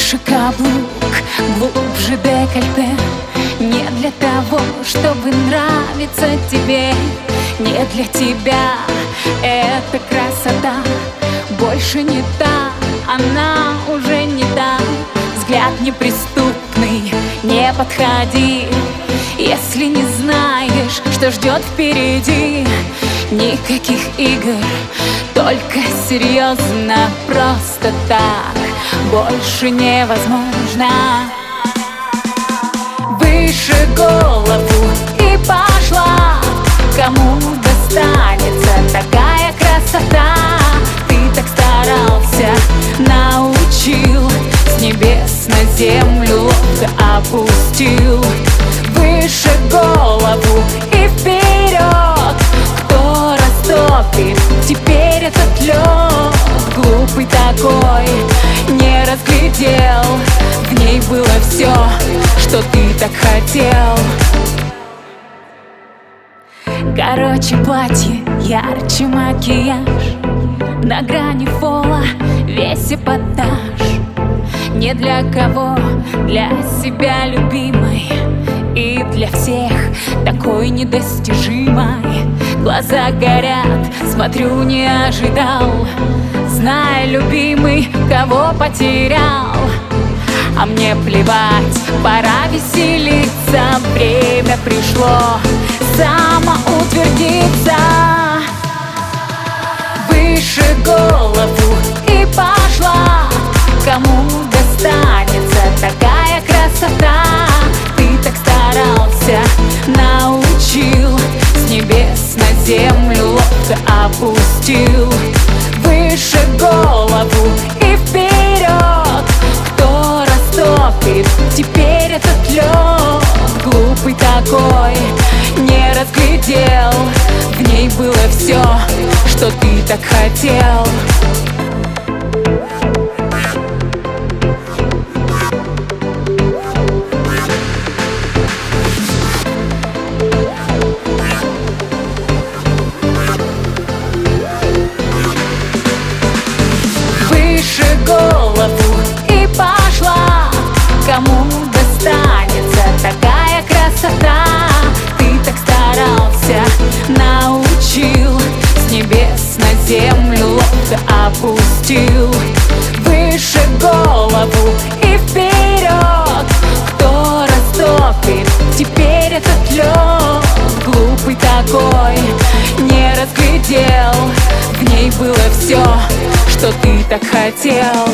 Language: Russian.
Выше каблук, глубже декольте. Не для того, чтобы нравиться тебе Не для тебя. Эта красота Больше не та, она уже не та. Взгляд неприступный, не подходи. Если не знаешь, что ждет впереди Никаких игр, только серьезно, просто так Больше невозможно. Выше голову и пошла. Кому достанется такая красота? Ты так старался, научил С небес на землю ловко опустил. Выше голову и вперед. Кто растопит теперь этот лед? Глупый такой, разглядел В ней было все, что ты так хотел. Короче, платье, ярче макияж. На грани фола весь эпатаж. Не для кого, для себя любимой. И для всех такой недостижимой. Глаза горят, смотрю, не ожидал Зная, любимый, кого потерял. А мне плевать, пора веселиться. Время пришло самоутвердиться. Выше голову и пошла. Кому достанется такая красота? Ты так старался, научил С небес на землю ловко опустил Выше голову и вперед. Кто растопит теперь этот лед? Глупый такой разглядел. В ней было все, что ты так хотел опустил Выше голову и вперед. Кто растопит теперь этот лед? Глупый такой, не разглядел. В ней было все, что ты так хотел